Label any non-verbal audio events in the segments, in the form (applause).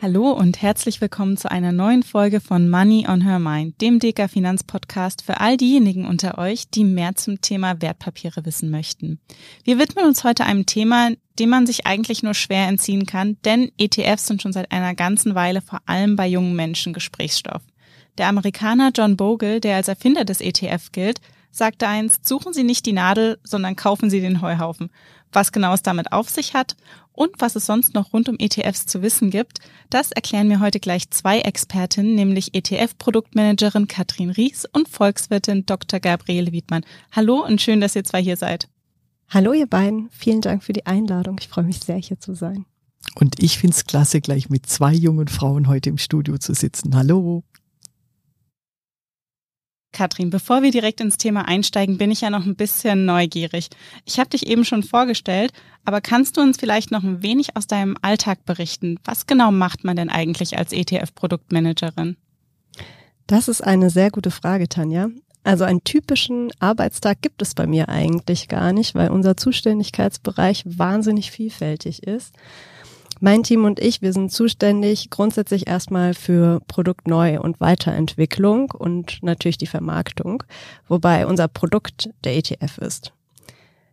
Hallo und herzlich willkommen zu einer neuen Folge von Money on Her Mind, dem DK Finanzpodcast für all diejenigen unter euch, die mehr zum Thema Wertpapiere wissen möchten. Wir widmen uns heute einem Thema, dem man sich eigentlich nur schwer entziehen kann, denn ETFs sind schon seit einer ganzen Weile vor allem bei jungen Menschen Gesprächsstoff. Der Amerikaner John Bogle, der als Erfinder des ETF gilt, sagte einst, suchen Sie nicht die Nadel, sondern kaufen Sie den Heuhaufen. Was genau es damit auf sich hat und was es sonst noch rund um ETFs zu wissen gibt, das erklären mir heute gleich zwei Expertinnen, nämlich ETF-Produktmanagerin Katrin Ries und Volkswirtin Dr. Gabriele Wiedmann. Hallo und schön, dass ihr zwei hier seid. Hallo ihr beiden, vielen Dank für die Einladung. Ich freue mich sehr, hier zu sein. Und ich finde es klasse, gleich mit zwei jungen Frauen heute im Studio zu sitzen. Hallo. Katrin, bevor wir direkt ins Thema einsteigen, bin ich ja noch ein bisschen neugierig. Ich habe dich eben schon vorgestellt, aber kannst du uns vielleicht noch ein wenig aus deinem Alltag berichten? Was genau macht man denn eigentlich als ETF-Produktmanagerin? Das ist eine sehr gute Frage, Tanja. Also einen typischen Arbeitstag gibt es bei mir eigentlich gar nicht, weil unser Zuständigkeitsbereich wahnsinnig vielfältig ist. Mein Team und ich, wir sind zuständig grundsätzlich erstmal für Produktneu- und Weiterentwicklung und natürlich die Vermarktung, wobei unser Produkt der ETF ist.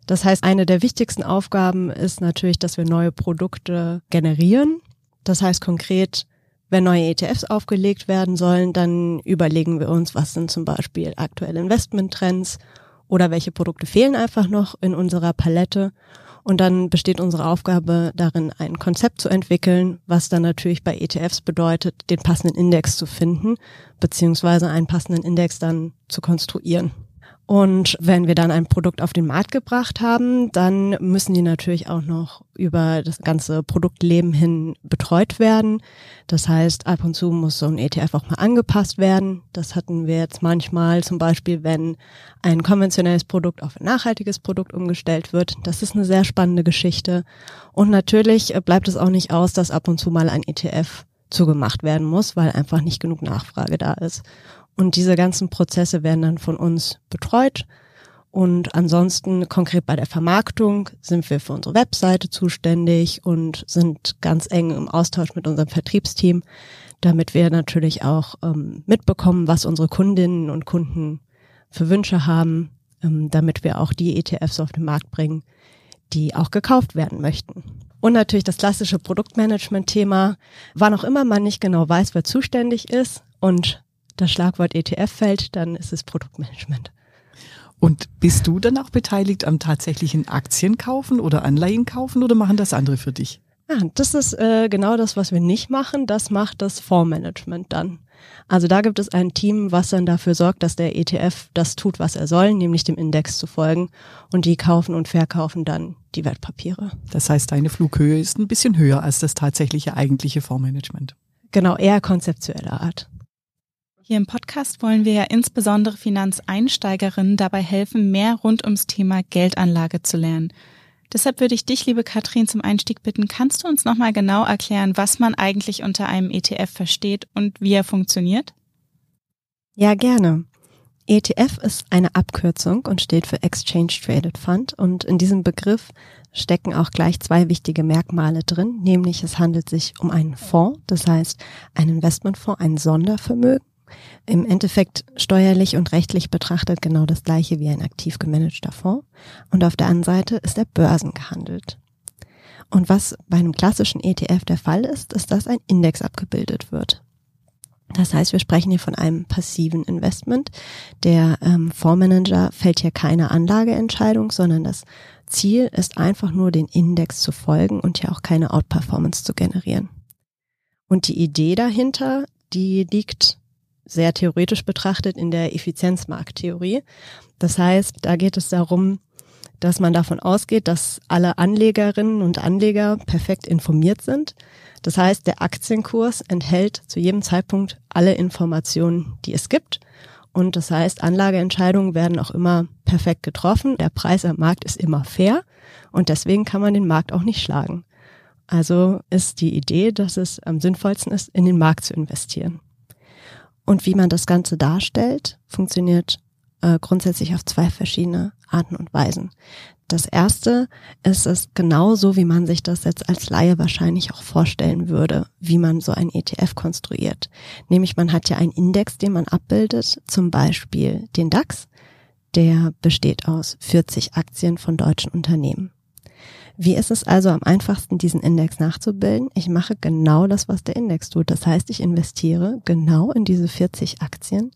Das heißt, eine der wichtigsten Aufgaben ist natürlich, dass wir neue Produkte generieren. Das heißt konkret, wenn neue ETFs aufgelegt werden sollen, dann überlegen wir uns, was sind zum Beispiel aktuelle Investmenttrends oder welche Produkte fehlen einfach noch in unserer Palette und dann besteht unsere Aufgabe darin, ein Konzept zu entwickeln, was dann natürlich bei ETFs bedeutet, den passenden Index zu finden, beziehungsweise einen passenden Index dann zu konstruieren. Und wenn wir dann ein Produkt auf den Markt gebracht haben, dann müssen die natürlich auch noch über das ganze Produktleben hin betreut werden. Das heißt, ab und zu muss so ein ETF auch mal angepasst werden. Das hatten wir jetzt manchmal zum Beispiel, wenn ein konventionelles Produkt auf ein nachhaltiges Produkt umgestellt wird. Das ist eine sehr spannende Geschichte. Und natürlich bleibt es auch nicht aus, dass ab und zu mal ein ETF zugemacht werden muss, weil einfach nicht genug Nachfrage da ist. Und diese ganzen Prozesse werden dann von uns betreut. Und ansonsten konkret bei der Vermarktung sind wir für unsere Webseite zuständig und sind ganz eng im Austausch mit unserem Vertriebsteam, damit wir natürlich auch ähm, mitbekommen, was unsere Kundinnen und Kunden für Wünsche haben, ähm, damit wir auch die ETFs auf den Markt bringen, die auch gekauft werden möchten. Und natürlich das klassische Produktmanagement-Thema, wann auch immer man nicht genau weiß, wer zuständig ist und das Schlagwort ETF fällt, dann ist es Produktmanagement. Und bist du dann auch beteiligt am tatsächlichen Aktienkaufen oder Anleihen kaufen oder machen das andere für dich? Ja, das ist äh, genau das, was wir nicht machen. Das macht das Fondsmanagement dann. Also da gibt es ein Team, was dann dafür sorgt, dass der ETF das tut, was er soll, nämlich dem Index zu folgen. Und die kaufen und verkaufen dann die Wertpapiere. Das heißt, deine Flughöhe ist ein bisschen höher als das tatsächliche eigentliche Fondsmanagement. Genau, eher konzeptueller Art. Hier im Podcast wollen wir ja insbesondere Finanzeinsteigerinnen dabei helfen, mehr rund ums Thema Geldanlage zu lernen. Deshalb würde ich dich, liebe Katrin, zum Einstieg bitten, kannst du uns nochmal genau erklären, was man eigentlich unter einem ETF versteht und wie er funktioniert? Ja, gerne. ETF ist eine Abkürzung und steht für Exchange Traded Fund und in diesem Begriff stecken auch gleich zwei wichtige Merkmale drin, nämlich es handelt sich um einen Fonds, das heißt ein Investmentfonds, ein Sondervermögen im Endeffekt steuerlich und rechtlich betrachtet genau das gleiche wie ein aktiv gemanagter Fonds. Und auf der anderen Seite ist er börsengehandelt. Und was bei einem klassischen ETF der Fall ist, ist, dass ein Index abgebildet wird. Das heißt, wir sprechen hier von einem passiven Investment. Der ähm, Fondsmanager fällt hier keine Anlageentscheidung, sondern das Ziel ist einfach nur, den Index zu folgen und hier auch keine Outperformance zu generieren. Und die Idee dahinter, die liegt sehr theoretisch betrachtet in der Effizienzmarkttheorie. Das heißt, da geht es darum, dass man davon ausgeht, dass alle Anlegerinnen und Anleger perfekt informiert sind. Das heißt, der Aktienkurs enthält zu jedem Zeitpunkt alle Informationen, die es gibt. Und das heißt, Anlageentscheidungen werden auch immer perfekt getroffen. Der Preis am Markt ist immer fair und deswegen kann man den Markt auch nicht schlagen. Also ist die Idee, dass es am sinnvollsten ist, in den Markt zu investieren. Und wie man das Ganze darstellt, funktioniert äh, grundsätzlich auf zwei verschiedene Arten und Weisen. Das erste ist es genauso, wie man sich das jetzt als Laie wahrscheinlich auch vorstellen würde, wie man so ein ETF konstruiert. Nämlich man hat ja einen Index, den man abbildet, zum Beispiel den DAX, der besteht aus 40 Aktien von deutschen Unternehmen. Wie ist es also am einfachsten, diesen Index nachzubilden? Ich mache genau das, was der Index tut. Das heißt, ich investiere genau in diese 40 Aktien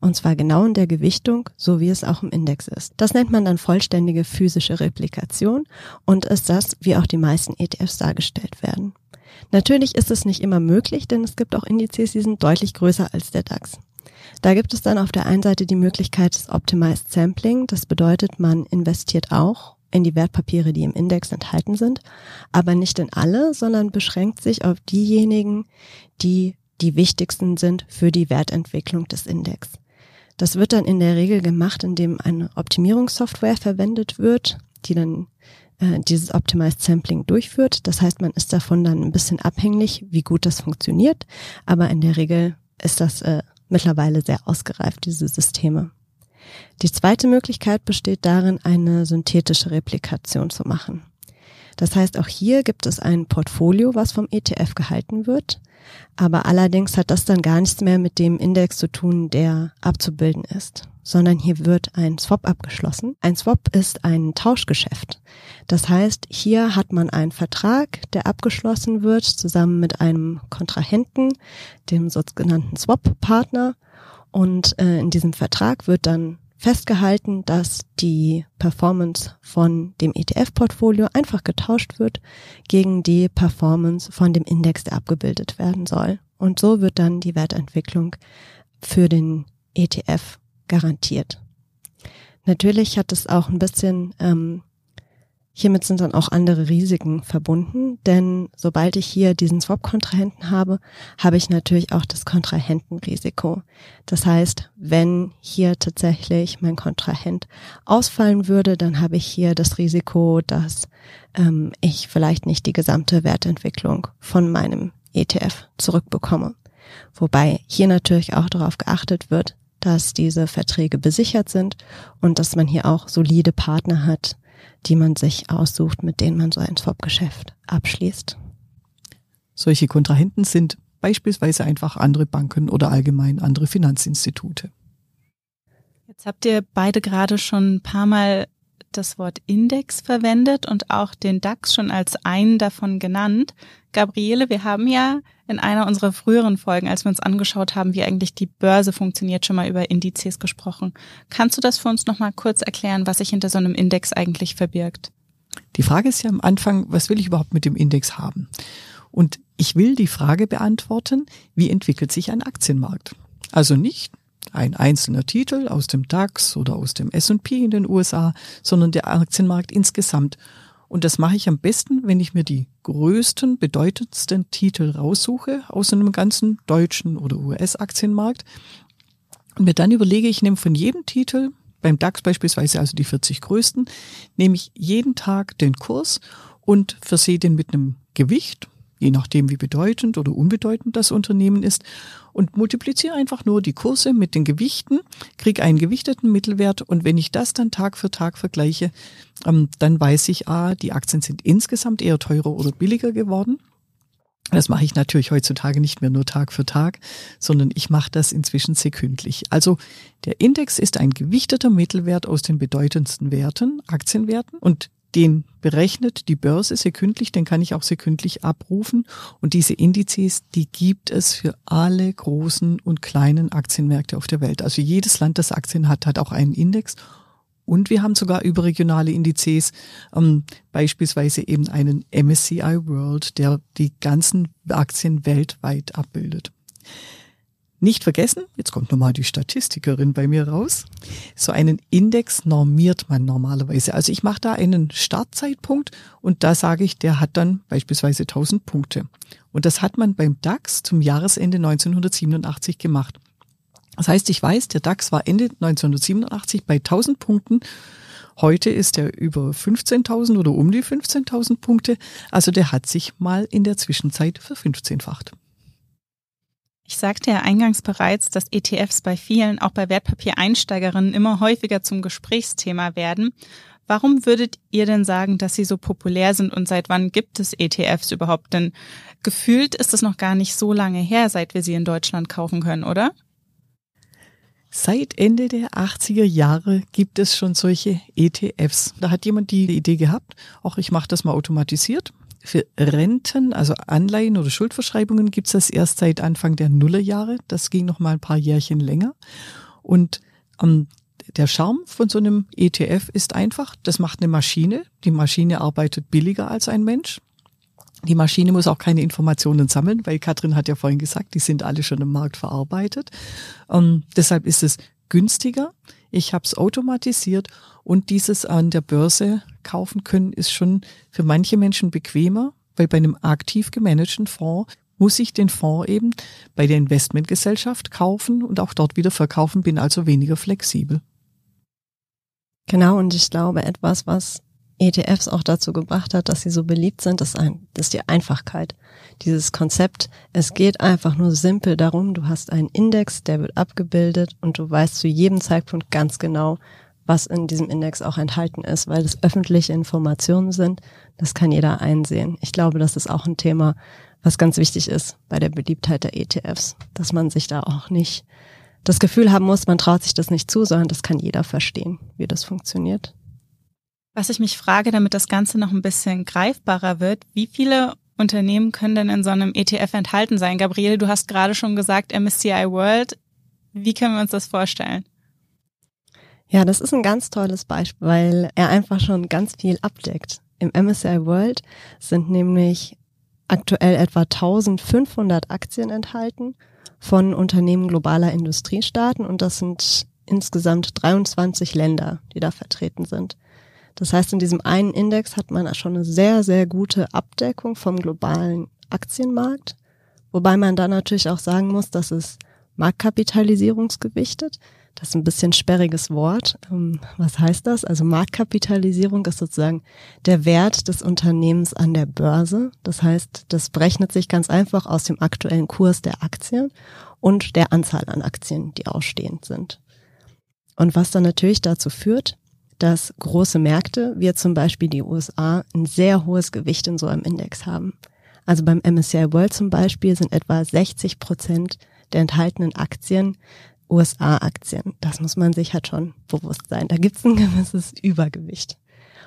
und zwar genau in der Gewichtung, so wie es auch im Index ist. Das nennt man dann vollständige physische Replikation und ist das, wie auch die meisten ETFs dargestellt werden. Natürlich ist es nicht immer möglich, denn es gibt auch Indizes, die sind deutlich größer als der DAX. Da gibt es dann auf der einen Seite die Möglichkeit des Optimized Sampling. Das bedeutet, man investiert auch in die Wertpapiere, die im Index enthalten sind, aber nicht in alle, sondern beschränkt sich auf diejenigen, die die wichtigsten sind für die Wertentwicklung des Index. Das wird dann in der Regel gemacht, indem eine Optimierungssoftware verwendet wird, die dann äh, dieses Optimized Sampling durchführt. Das heißt, man ist davon dann ein bisschen abhängig, wie gut das funktioniert, aber in der Regel ist das äh, mittlerweile sehr ausgereift, diese Systeme. Die zweite Möglichkeit besteht darin, eine synthetische Replikation zu machen. Das heißt, auch hier gibt es ein Portfolio, was vom ETF gehalten wird. Aber allerdings hat das dann gar nichts mehr mit dem Index zu tun, der abzubilden ist, sondern hier wird ein Swap abgeschlossen. Ein Swap ist ein Tauschgeschäft. Das heißt, hier hat man einen Vertrag, der abgeschlossen wird zusammen mit einem Kontrahenten, dem sogenannten Swap-Partner. Und äh, in diesem Vertrag wird dann festgehalten, dass die Performance von dem ETF-Portfolio einfach getauscht wird gegen die Performance von dem Index, der abgebildet werden soll. Und so wird dann die Wertentwicklung für den ETF garantiert. Natürlich hat es auch ein bisschen ähm, Hiermit sind dann auch andere Risiken verbunden, denn sobald ich hier diesen Swap-Kontrahenten habe, habe ich natürlich auch das Kontrahentenrisiko. Das heißt, wenn hier tatsächlich mein Kontrahent ausfallen würde, dann habe ich hier das Risiko, dass ähm, ich vielleicht nicht die gesamte Wertentwicklung von meinem ETF zurückbekomme. Wobei hier natürlich auch darauf geachtet wird, dass diese Verträge besichert sind und dass man hier auch solide Partner hat, die man sich aussucht, mit denen man so ein Swap-Geschäft abschließt. Solche Kontrahenten sind beispielsweise einfach andere Banken oder allgemein andere Finanzinstitute. Jetzt habt ihr beide gerade schon ein paar Mal das Wort Index verwendet und auch den DAX schon als einen davon genannt. Gabriele, wir haben ja in einer unserer früheren Folgen, als wir uns angeschaut haben, wie eigentlich die Börse funktioniert, schon mal über Indizes gesprochen. Kannst du das für uns nochmal kurz erklären, was sich hinter so einem Index eigentlich verbirgt? Die Frage ist ja am Anfang, was will ich überhaupt mit dem Index haben? Und ich will die Frage beantworten, wie entwickelt sich ein Aktienmarkt? Also nicht ein einzelner Titel aus dem DAX oder aus dem S&P in den USA, sondern der Aktienmarkt insgesamt. Und das mache ich am besten, wenn ich mir die größten, bedeutendsten Titel raussuche aus einem ganzen deutschen oder US-Aktienmarkt und mir dann überlege, ich nehme von jedem Titel, beim DAX beispielsweise also die 40 größten, nehme ich jeden Tag den Kurs und versehe den mit einem Gewicht je nachdem wie bedeutend oder unbedeutend das Unternehmen ist und multipliziere einfach nur die Kurse mit den Gewichten, kriege einen gewichteten Mittelwert und wenn ich das dann Tag für Tag vergleiche, ähm, dann weiß ich, ah, die Aktien sind insgesamt eher teurer oder billiger geworden. Das mache ich natürlich heutzutage nicht mehr nur Tag für Tag, sondern ich mache das inzwischen sekündlich. Also der Index ist ein gewichteter Mittelwert aus den bedeutendsten Werten, Aktienwerten und den berechnet die Börse sekündlich, den kann ich auch sekündlich abrufen. Und diese Indizes, die gibt es für alle großen und kleinen Aktienmärkte auf der Welt. Also jedes Land, das Aktien hat, hat auch einen Index. Und wir haben sogar überregionale Indizes, ähm, beispielsweise eben einen MSCI World, der die ganzen Aktien weltweit abbildet. Nicht vergessen, jetzt kommt nochmal die Statistikerin bei mir raus, so einen Index normiert man normalerweise. Also ich mache da einen Startzeitpunkt und da sage ich, der hat dann beispielsweise 1000 Punkte. Und das hat man beim DAX zum Jahresende 1987 gemacht. Das heißt, ich weiß, der DAX war Ende 1987 bei 1000 Punkten Heute ist er über 15.000 oder um die 15.000 Punkte. Also der hat sich mal in der Zwischenzeit verfünfzehnfacht. Ich sagte ja eingangs bereits, dass ETFs bei vielen, auch bei Wertpapiereinsteigerinnen, immer häufiger zum Gesprächsthema werden. Warum würdet ihr denn sagen, dass sie so populär sind und seit wann gibt es ETFs überhaupt? Denn gefühlt ist es noch gar nicht so lange her, seit wir sie in Deutschland kaufen können, oder? Seit Ende der 80er Jahre gibt es schon solche ETFs. Da hat jemand die Idee gehabt, auch ich mache das mal automatisiert. Für Renten, also Anleihen oder Schuldverschreibungen gibt es das erst seit Anfang der Nullerjahre. Das ging noch mal ein paar Jährchen länger. Und ähm, der Charme von so einem ETF ist einfach, das macht eine Maschine. Die Maschine arbeitet billiger als ein Mensch. Die Maschine muss auch keine Informationen sammeln, weil Katrin hat ja vorhin gesagt, die sind alle schon im Markt verarbeitet. Ähm, deshalb ist es günstiger. Ich habe es automatisiert und dieses an der Börse kaufen können ist schon für manche Menschen bequemer, weil bei einem aktiv gemanagten Fonds muss ich den Fonds eben bei der Investmentgesellschaft kaufen und auch dort wieder verkaufen, bin also weniger flexibel. Genau, und ich glaube, etwas, was ETFs auch dazu gebracht hat, dass sie so beliebt sind, ist, ein, ist die Einfachkeit. Dieses Konzept, es geht einfach nur simpel darum, du hast einen Index, der wird abgebildet und du weißt zu jedem Zeitpunkt ganz genau, was in diesem Index auch enthalten ist, weil es öffentliche Informationen sind. Das kann jeder einsehen. Ich glaube, das ist auch ein Thema, was ganz wichtig ist bei der Beliebtheit der ETFs, dass man sich da auch nicht das Gefühl haben muss, man traut sich das nicht zu, sondern das kann jeder verstehen, wie das funktioniert. Was ich mich frage, damit das Ganze noch ein bisschen greifbarer wird, wie viele Unternehmen können denn in so einem ETF enthalten sein? Gabriele, du hast gerade schon gesagt MSCI World. Wie können wir uns das vorstellen? Ja, das ist ein ganz tolles Beispiel, weil er einfach schon ganz viel abdeckt. Im MSCI World sind nämlich aktuell etwa 1500 Aktien enthalten von Unternehmen globaler Industriestaaten und das sind insgesamt 23 Länder, die da vertreten sind. Das heißt, in diesem einen Index hat man schon eine sehr, sehr gute Abdeckung vom globalen Aktienmarkt, wobei man da natürlich auch sagen muss, dass es Marktkapitalisierungsgewichtet. Das ist ein bisschen sperriges Wort. Ähm, was heißt das? Also Marktkapitalisierung ist sozusagen der Wert des Unternehmens an der Börse. Das heißt, das berechnet sich ganz einfach aus dem aktuellen Kurs der Aktien und der Anzahl an Aktien, die ausstehend sind. Und was dann natürlich dazu führt, dass große Märkte, wie zum Beispiel die USA, ein sehr hohes Gewicht in so einem Index haben. Also beim MSCI World zum Beispiel sind etwa 60 Prozent der enthaltenen Aktien USA-Aktien. Das muss man sich halt schon bewusst sein. Da gibt es ein (laughs) gewisses Übergewicht.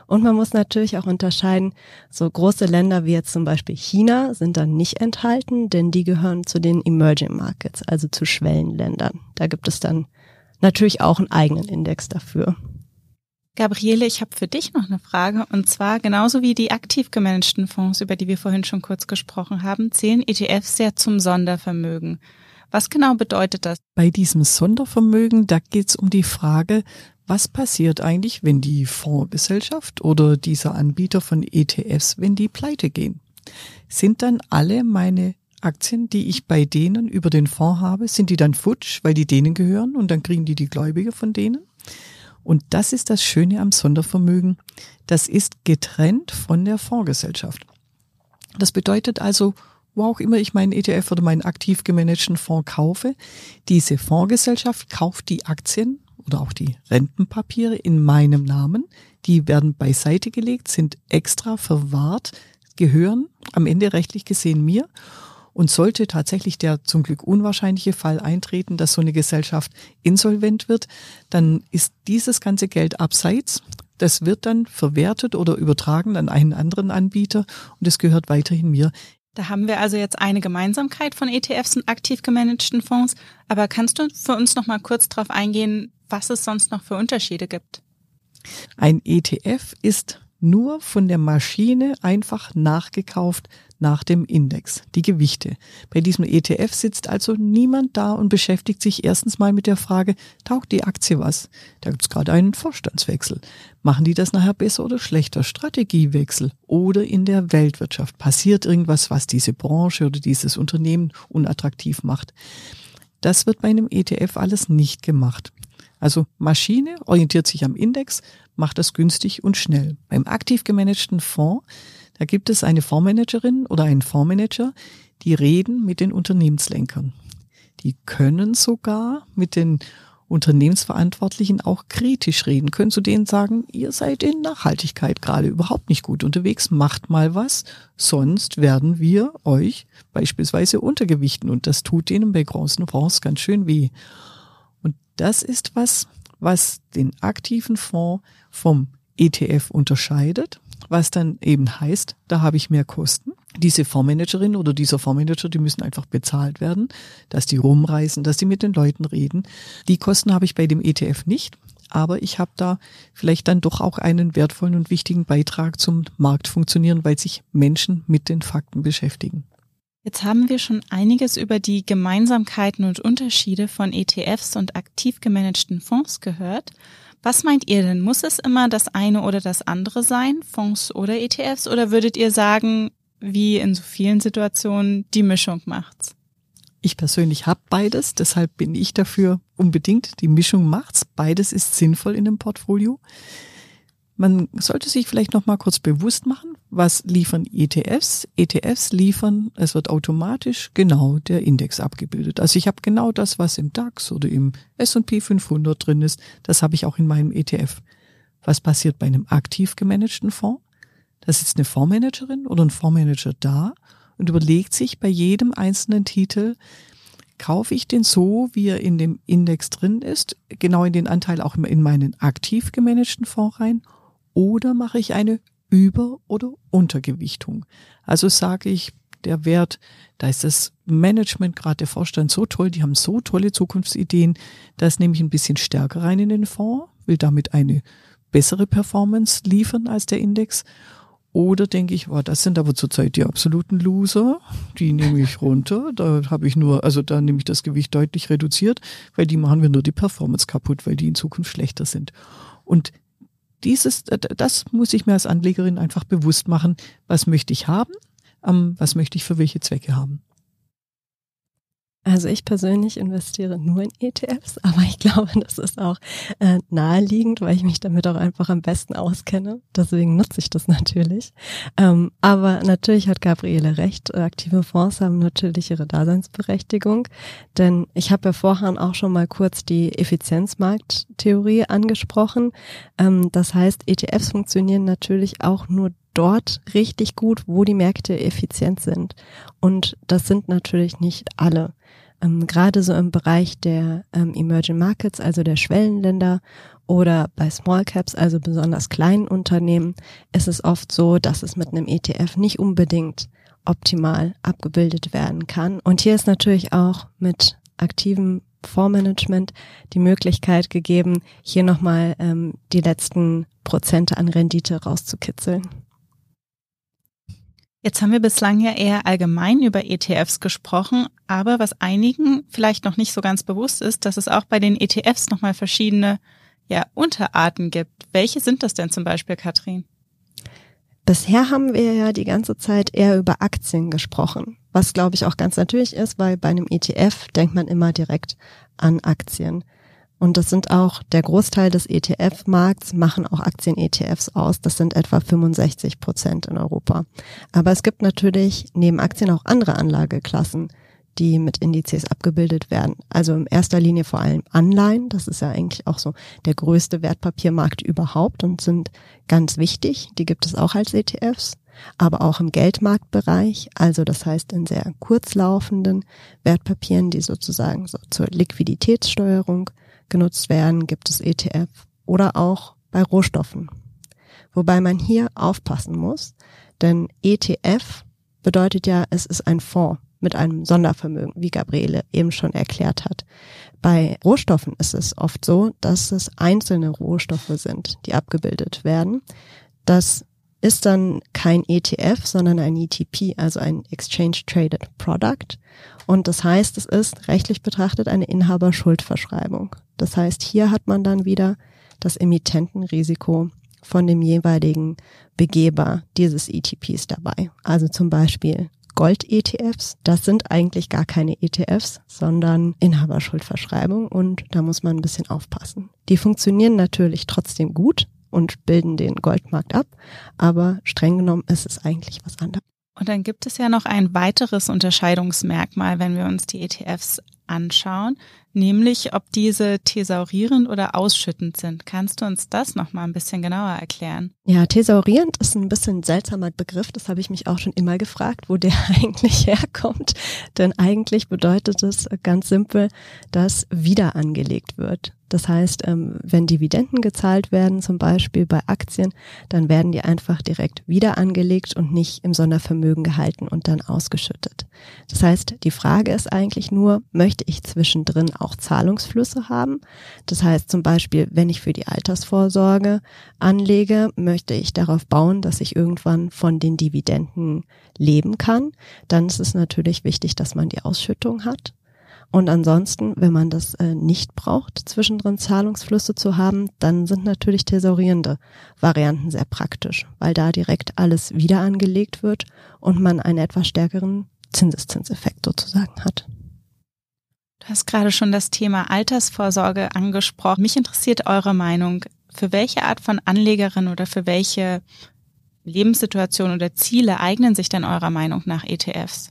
Und man muss natürlich auch unterscheiden, so große Länder wie jetzt zum Beispiel China sind dann nicht enthalten, denn die gehören zu den Emerging Markets, also zu Schwellenländern. Da gibt es dann natürlich auch einen eigenen Index dafür. Gabriele, ich habe für dich noch eine Frage. Und zwar genauso wie die aktiv gemanagten Fonds, über die wir vorhin schon kurz gesprochen haben, zählen ETFs ja zum Sondervermögen. Was genau bedeutet das? Bei diesem Sondervermögen, da geht es um die Frage, was passiert eigentlich, wenn die Fondsgesellschaft oder dieser Anbieter von ETFs, wenn die pleite gehen? Sind dann alle meine Aktien, die ich bei denen über den Fonds habe, sind die dann futsch, weil die denen gehören und dann kriegen die die Gläubige von denen? Und das ist das Schöne am Sondervermögen. Das ist getrennt von der Fondsgesellschaft. Das bedeutet also, wo auch immer ich meinen ETF oder meinen aktiv gemanagten Fonds kaufe, diese Fondsgesellschaft kauft die Aktien oder auch die Rentenpapiere in meinem Namen. Die werden beiseite gelegt, sind extra verwahrt, gehören am Ende rechtlich gesehen mir und sollte tatsächlich der zum Glück unwahrscheinliche Fall eintreten, dass so eine Gesellschaft insolvent wird, dann ist dieses ganze Geld abseits. Das wird dann verwertet oder übertragen an einen anderen Anbieter und es gehört weiterhin mir. Da haben wir also jetzt eine Gemeinsamkeit von ETFs und aktiv gemanagten Fonds. Aber kannst du für uns noch mal kurz darauf eingehen, was es sonst noch für Unterschiede gibt? Ein ETF ist nur von der Maschine einfach nachgekauft nach dem Index, die Gewichte. Bei diesem ETF sitzt also niemand da und beschäftigt sich erstens mal mit der Frage, taugt die Aktie was? Da gibt's gerade einen Vorstandswechsel. Machen die das nachher besser oder schlechter? Strategiewechsel oder in der Weltwirtschaft passiert irgendwas, was diese Branche oder dieses Unternehmen unattraktiv macht. Das wird bei einem ETF alles nicht gemacht. Also Maschine orientiert sich am Index, macht das günstig und schnell. Beim aktiv gemanagten Fonds, da gibt es eine Fondsmanagerin oder einen Fondsmanager, die reden mit den Unternehmenslenkern. Die können sogar mit den Unternehmensverantwortlichen auch kritisch reden, können zu denen sagen, ihr seid in Nachhaltigkeit gerade überhaupt nicht gut unterwegs, macht mal was, sonst werden wir euch beispielsweise untergewichten und das tut denen bei großen Fonds ganz schön weh. Und das ist was, was den aktiven Fonds vom ETF unterscheidet, was dann eben heißt, da habe ich mehr Kosten diese Fondsmanagerin oder dieser Fondsmanager, die müssen einfach bezahlt werden, dass die rumreisen, dass die mit den Leuten reden. Die Kosten habe ich bei dem ETF nicht, aber ich habe da vielleicht dann doch auch einen wertvollen und wichtigen Beitrag zum Marktfunktionieren, weil sich Menschen mit den Fakten beschäftigen. Jetzt haben wir schon einiges über die Gemeinsamkeiten und Unterschiede von ETFs und aktiv gemanagten Fonds gehört. Was meint ihr denn? Muss es immer das eine oder das andere sein, Fonds oder ETFs? Oder würdet ihr sagen, wie in so vielen Situationen, die Mischung macht's. Ich persönlich habe beides, deshalb bin ich dafür unbedingt. Die Mischung macht's. Beides ist sinnvoll in dem Portfolio. Man sollte sich vielleicht noch mal kurz bewusst machen, was liefern ETFs? ETFs liefern, es wird automatisch genau der Index abgebildet. Also ich habe genau das, was im DAX oder im S&P 500 drin ist, das habe ich auch in meinem ETF. Was passiert bei einem aktiv gemanagten Fonds? Da sitzt eine Fondsmanagerin oder ein Fondsmanager da und überlegt sich bei jedem einzelnen Titel, kaufe ich den so, wie er in dem Index drin ist, genau in den Anteil auch in meinen aktiv gemanagten Fonds rein, oder mache ich eine Über- oder Untergewichtung? Also sage ich, der Wert, da ist das Management, gerade der Vorstand so toll, die haben so tolle Zukunftsideen, das nehme ich ein bisschen stärker rein in den Fonds, will damit eine bessere Performance liefern als der Index oder denke ich, oh, das sind aber zurzeit die absoluten Loser, die nehme ich (laughs) runter. Da habe ich nur, also da nehme ich das Gewicht deutlich reduziert, weil die machen wir nur die Performance kaputt, weil die in Zukunft schlechter sind. Und dieses, das muss ich mir als Anlegerin einfach bewusst machen. Was möchte ich haben? Was möchte ich für welche Zwecke haben? Also ich persönlich investiere nur in ETFs, (laughs) aber ich glaube, das ist auch äh, naheliegend, weil ich mich damit auch einfach am besten auskenne. Deswegen nutze ich das natürlich. Ähm, aber natürlich hat Gabriele recht. Aktive Fonds haben natürlich ihre Daseinsberechtigung, denn ich habe ja vorhin auch schon mal kurz die Effizienzmarkttheorie angesprochen. Ähm, das heißt, ETFs funktionieren natürlich auch nur dort richtig gut, wo die Märkte effizient sind. Und das sind natürlich nicht alle. Ähm, Gerade so im Bereich der ähm, Emerging Markets, also der Schwellenländer oder bei Small Caps, also besonders kleinen Unternehmen, ist es oft so, dass es mit einem ETF nicht unbedingt optimal abgebildet werden kann. Und hier ist natürlich auch mit aktivem Fondsmanagement die Möglichkeit gegeben, hier nochmal ähm, die letzten Prozente an Rendite rauszukitzeln. Jetzt haben wir bislang ja eher allgemein über ETFs gesprochen, aber was einigen vielleicht noch nicht so ganz bewusst ist, dass es auch bei den ETFs nochmal verschiedene ja, Unterarten gibt. Welche sind das denn zum Beispiel, Katrin? Bisher haben wir ja die ganze Zeit eher über Aktien gesprochen, was glaube ich auch ganz natürlich ist, weil bei einem ETF denkt man immer direkt an Aktien. Und das sind auch, der Großteil des ETF-Markts machen auch Aktien-ETFs aus. Das sind etwa 65 Prozent in Europa. Aber es gibt natürlich neben Aktien auch andere Anlageklassen, die mit Indizes abgebildet werden. Also in erster Linie vor allem Anleihen. Das ist ja eigentlich auch so der größte Wertpapiermarkt überhaupt und sind ganz wichtig. Die gibt es auch als ETFs aber auch im Geldmarktbereich, also das heißt in sehr kurzlaufenden Wertpapieren, die sozusagen so zur Liquiditätssteuerung genutzt werden, gibt es ETF oder auch bei Rohstoffen. Wobei man hier aufpassen muss, denn ETF bedeutet ja, es ist ein Fonds mit einem Sondervermögen, wie Gabriele eben schon erklärt hat. Bei Rohstoffen ist es oft so, dass es einzelne Rohstoffe sind, die abgebildet werden. Das ist dann kein ETF, sondern ein ETP, also ein Exchange Traded Product. Und das heißt, es ist rechtlich betrachtet eine Inhaberschuldverschreibung. Das heißt, hier hat man dann wieder das Emittentenrisiko von dem jeweiligen Begeber dieses ETPs dabei. Also zum Beispiel Gold-ETFs. Das sind eigentlich gar keine ETFs, sondern Inhaberschuldverschreibung und da muss man ein bisschen aufpassen. Die funktionieren natürlich trotzdem gut und bilden den Goldmarkt ab, aber streng genommen ist es eigentlich was anderes. Und dann gibt es ja noch ein weiteres Unterscheidungsmerkmal, wenn wir uns die ETFs anschauen, nämlich ob diese thesaurierend oder ausschüttend sind. Kannst du uns das noch mal ein bisschen genauer erklären? Ja, thesaurierend ist ein bisschen ein seltsamer Begriff. Das habe ich mich auch schon immer gefragt, wo der (laughs) eigentlich herkommt. Denn eigentlich bedeutet es ganz simpel, dass wieder angelegt wird. Das heißt, ähm, wenn Dividenden gezahlt werden, zum Beispiel bei Aktien, dann werden die einfach direkt wieder angelegt und nicht im Sondervermögen gehalten und dann ausgeschüttet. Das heißt, die Frage ist eigentlich nur, möchte ich zwischendrin auch Zahlungsflüsse haben? Das heißt zum Beispiel, wenn ich für die Altersvorsorge anlege, möchte ich darauf bauen, dass ich irgendwann von den Dividenden leben kann. Dann ist es natürlich wichtig, dass man die Ausschüttung hat. Und ansonsten, wenn man das äh, nicht braucht, zwischendrin Zahlungsflüsse zu haben, dann sind natürlich thesaurierende Varianten sehr praktisch, weil da direkt alles wieder angelegt wird und man einen etwas stärkeren Zinseszinseffekt sozusagen hat. Du hast gerade schon das Thema Altersvorsorge angesprochen. Mich interessiert eure Meinung. Für welche Art von Anlegerin oder für welche Lebenssituation oder Ziele eignen sich denn eurer Meinung nach ETFs?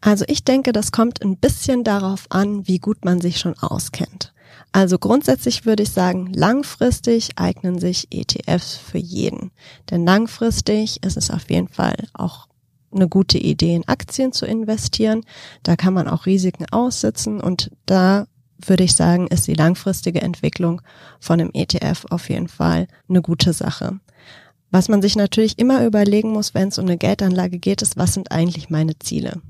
Also ich denke, das kommt ein bisschen darauf an, wie gut man sich schon auskennt. Also grundsätzlich würde ich sagen, langfristig eignen sich ETFs für jeden. Denn langfristig ist es auf jeden Fall auch eine gute Idee, in Aktien zu investieren. Da kann man auch Risiken aussitzen und da würde ich sagen, ist die langfristige Entwicklung von einem ETF auf jeden Fall eine gute Sache. Was man sich natürlich immer überlegen muss, wenn es um eine Geldanlage geht, ist, was sind eigentlich meine Ziele?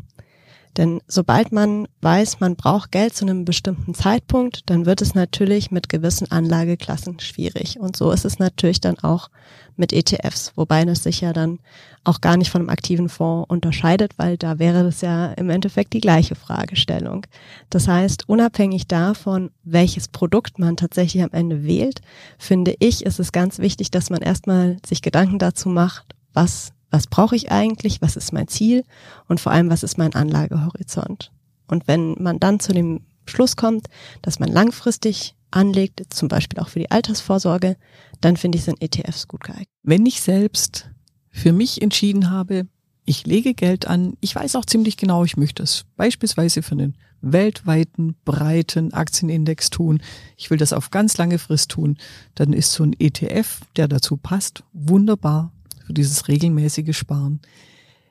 Denn sobald man weiß, man braucht Geld zu einem bestimmten Zeitpunkt, dann wird es natürlich mit gewissen Anlageklassen schwierig. Und so ist es natürlich dann auch mit ETFs, wobei das sich ja dann auch gar nicht von einem aktiven Fonds unterscheidet, weil da wäre das ja im Endeffekt die gleiche Fragestellung. Das heißt, unabhängig davon, welches Produkt man tatsächlich am Ende wählt, finde ich, ist es ganz wichtig, dass man erstmal sich Gedanken dazu macht, was was brauche ich eigentlich, was ist mein Ziel? Und vor allem, was ist mein Anlagehorizont. Und wenn man dann zu dem Schluss kommt, dass man langfristig anlegt, zum Beispiel auch für die Altersvorsorge, dann finde ich, sind ETFs gut geeignet. Wenn ich selbst für mich entschieden habe, ich lege Geld an, ich weiß auch ziemlich genau, ich möchte es beispielsweise für einen weltweiten, breiten Aktienindex tun, ich will das auf ganz lange Frist tun, dann ist so ein ETF, der dazu passt, wunderbar für dieses regelmäßige Sparen.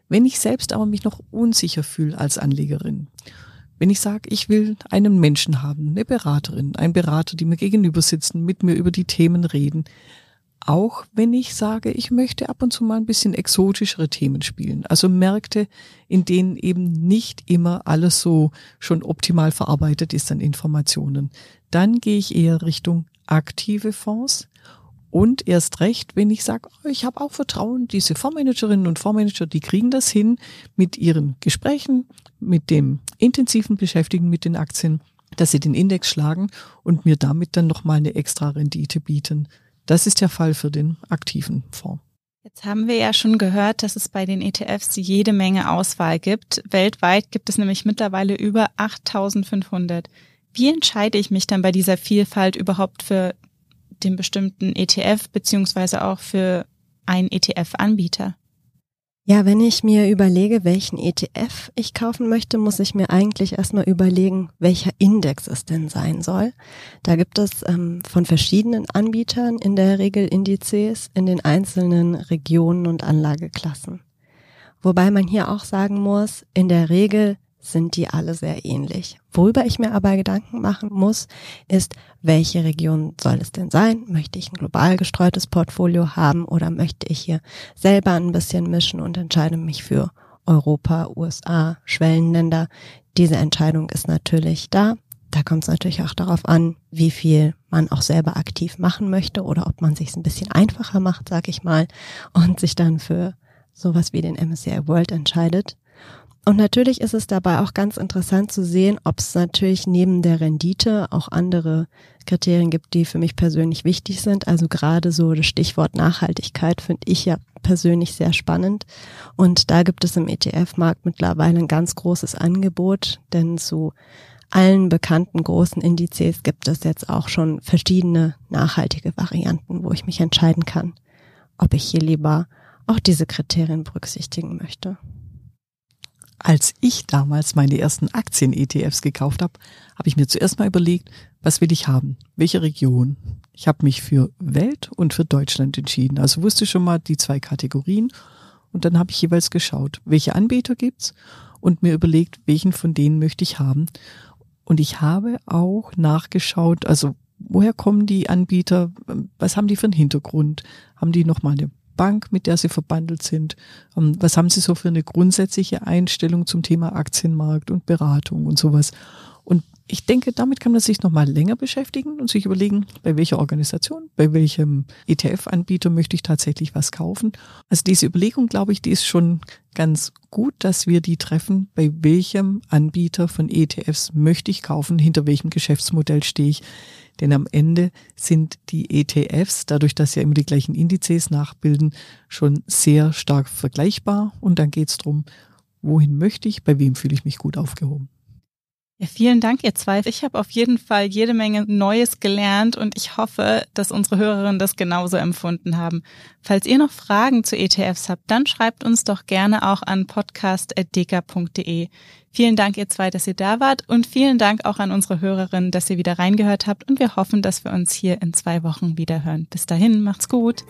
Wenn ich selbst aber mich noch unsicher fühle als Anlegerin, wenn ich sage, ich will einen Menschen haben, eine Beraterin, einen Berater, die mir gegenüber sitzen, mit mir über die Themen reden, auch wenn ich sage, ich möchte ab und zu mal ein bisschen exotischere Themen spielen, also Märkte, in denen eben nicht immer alles so schon optimal verarbeitet ist an Informationen, dann gehe ich eher Richtung aktive Fonds und erst recht, wenn ich sage, oh, ich habe auch Vertrauen, diese Fondsmanagerinnen und Fondsmanager, die kriegen das hin mit ihren Gesprächen, mit dem intensiven Beschäftigen mit den Aktien, dass sie den Index schlagen und mir damit dann nochmal eine extra Rendite bieten. Das ist der Fall für den aktiven Fonds. Jetzt haben wir ja schon gehört, dass es bei den ETFs jede Menge Auswahl gibt. Weltweit gibt es nämlich mittlerweile über 8500. Wie entscheide ich mich dann bei dieser Vielfalt überhaupt für den bestimmten ETF beziehungsweise auch für einen ETF-Anbieter? Ja, wenn ich mir überlege, welchen ETF ich kaufen möchte, muss ich mir eigentlich erstmal überlegen, welcher Index es denn sein soll. Da gibt es ähm, von verschiedenen Anbietern in der Regel Indizes in den einzelnen Regionen und Anlageklassen. Wobei man hier auch sagen muss, in der Regel sind die alle sehr ähnlich. Worüber ich mir aber Gedanken machen muss, ist, welche Region soll es denn sein? Möchte ich ein global gestreutes Portfolio haben oder möchte ich hier selber ein bisschen mischen und entscheide mich für Europa, USA, Schwellenländer? Diese Entscheidung ist natürlich da. Da kommt es natürlich auch darauf an, wie viel man auch selber aktiv machen möchte oder ob man sich ein bisschen einfacher macht, sag ich mal, und sich dann für sowas wie den MSCI World entscheidet. Und natürlich ist es dabei auch ganz interessant zu sehen, ob es natürlich neben der Rendite auch andere Kriterien gibt, die für mich persönlich wichtig sind. Also gerade so das Stichwort Nachhaltigkeit finde ich ja persönlich sehr spannend. Und da gibt es im ETF-Markt mittlerweile ein ganz großes Angebot, denn zu allen bekannten großen Indizes gibt es jetzt auch schon verschiedene nachhaltige Varianten, wo ich mich entscheiden kann, ob ich hier lieber auch diese Kriterien berücksichtigen möchte. Als ich damals meine ersten Aktien-ETFs gekauft habe, habe ich mir zuerst mal überlegt, was will ich haben? Welche Region? Ich habe mich für Welt und für Deutschland entschieden. Also wusste schon mal die zwei Kategorien und dann habe ich jeweils geschaut, welche Anbieter gibt's und mir überlegt, welchen von denen möchte ich haben. Und ich habe auch nachgeschaut, also woher kommen die Anbieter, was haben die für einen Hintergrund? Haben die nochmal eine Bank, mit der sie verbandelt sind? Ähm, was haben sie so für eine grundsätzliche Einstellung zum Thema Aktienmarkt und Beratung und sowas? Ich denke, damit kann man sich noch mal länger beschäftigen und sich überlegen, bei welcher Organisation, bei welchem ETF-Anbieter möchte ich tatsächlich was kaufen. Also diese Überlegung, glaube ich, die ist schon ganz gut, dass wir die treffen, bei welchem Anbieter von ETFs möchte ich kaufen, hinter welchem Geschäftsmodell stehe ich. Denn am Ende sind die ETFs, dadurch, dass sie ja immer die gleichen Indizes nachbilden, schon sehr stark vergleichbar. Und dann geht es darum, wohin möchte ich, bei wem fühle ich mich gut aufgehoben. Ja, vielen Dank, ihr zwei. Ich habe auf jeden Fall jede Menge Neues gelernt und ich hoffe, dass unsere Hörerinnen das genauso empfunden haben. Falls ihr noch Fragen zu ETFs habt, dann schreibt uns doch gerne auch an podcast.deka.de. Vielen Dank, ihr zwei, dass ihr da wart und vielen Dank auch an unsere Hörerinnen, dass ihr wieder reingehört habt und wir hoffen, dass wir uns hier in zwei Wochen wieder hören. Bis dahin, macht's gut.